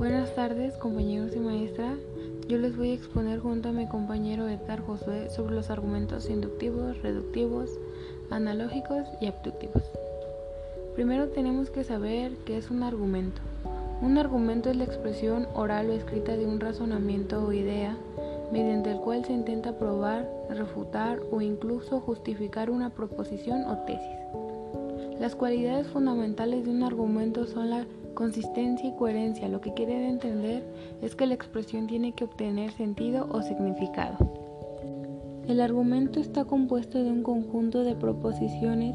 Buenas tardes, compañeros y maestra. Yo les voy a exponer junto a mi compañero Edgar Josué sobre los argumentos inductivos, reductivos, analógicos y abductivos. Primero tenemos que saber qué es un argumento. Un argumento es la expresión oral o escrita de un razonamiento o idea mediante el cual se intenta probar, refutar o incluso justificar una proposición o tesis. Las cualidades fundamentales de un argumento son la Consistencia y coherencia lo que quiere entender es que la expresión tiene que obtener sentido o significado. El argumento está compuesto de un conjunto de proposiciones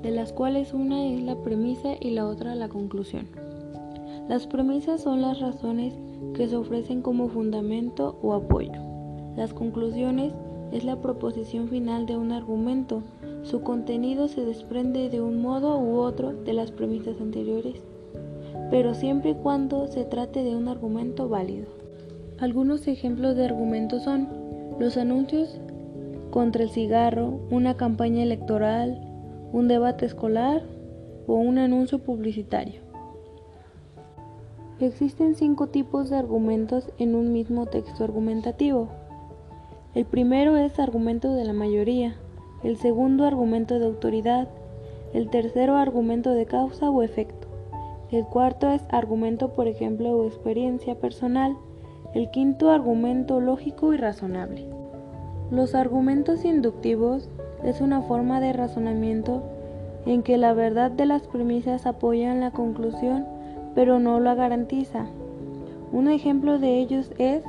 de las cuales una es la premisa y la otra la conclusión. Las premisas son las razones que se ofrecen como fundamento o apoyo. Las conclusiones es la proposición final de un argumento. Su contenido se desprende de un modo u otro de las premisas anteriores pero siempre y cuando se trate de un argumento válido. Algunos ejemplos de argumentos son los anuncios contra el cigarro, una campaña electoral, un debate escolar o un anuncio publicitario. Existen cinco tipos de argumentos en un mismo texto argumentativo. El primero es argumento de la mayoría, el segundo argumento de autoridad, el tercero argumento de causa o efecto. El cuarto es argumento, por ejemplo, o experiencia personal. El quinto argumento lógico y razonable. Los argumentos inductivos es una forma de razonamiento en que la verdad de las premisas apoya la conclusión, pero no la garantiza. Un ejemplo de ellos es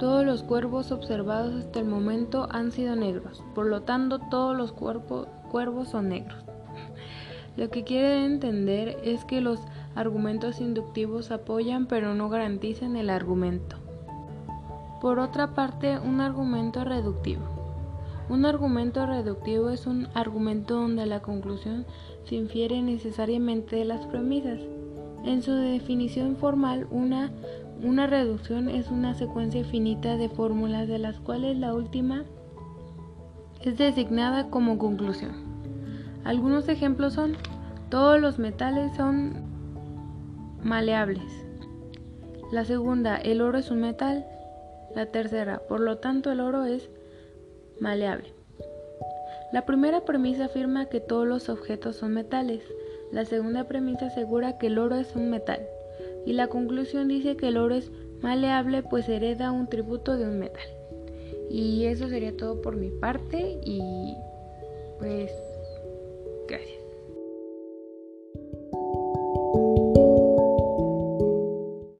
todos los cuervos observados hasta el momento han sido negros, por lo tanto todos los cuervos son negros. Lo que quiere entender es que los argumentos inductivos apoyan pero no garantizan el argumento. Por otra parte, un argumento reductivo. Un argumento reductivo es un argumento donde la conclusión se infiere necesariamente de las premisas. En su definición formal, una, una reducción es una secuencia finita de fórmulas de las cuales la última es designada como conclusión. Algunos ejemplos son, todos los metales son maleables. La segunda, el oro es un metal. La tercera, por lo tanto el oro es maleable. La primera premisa afirma que todos los objetos son metales. La segunda premisa asegura que el oro es un metal. Y la conclusión dice que el oro es maleable pues hereda un tributo de un metal. Y eso sería todo por mi parte y pues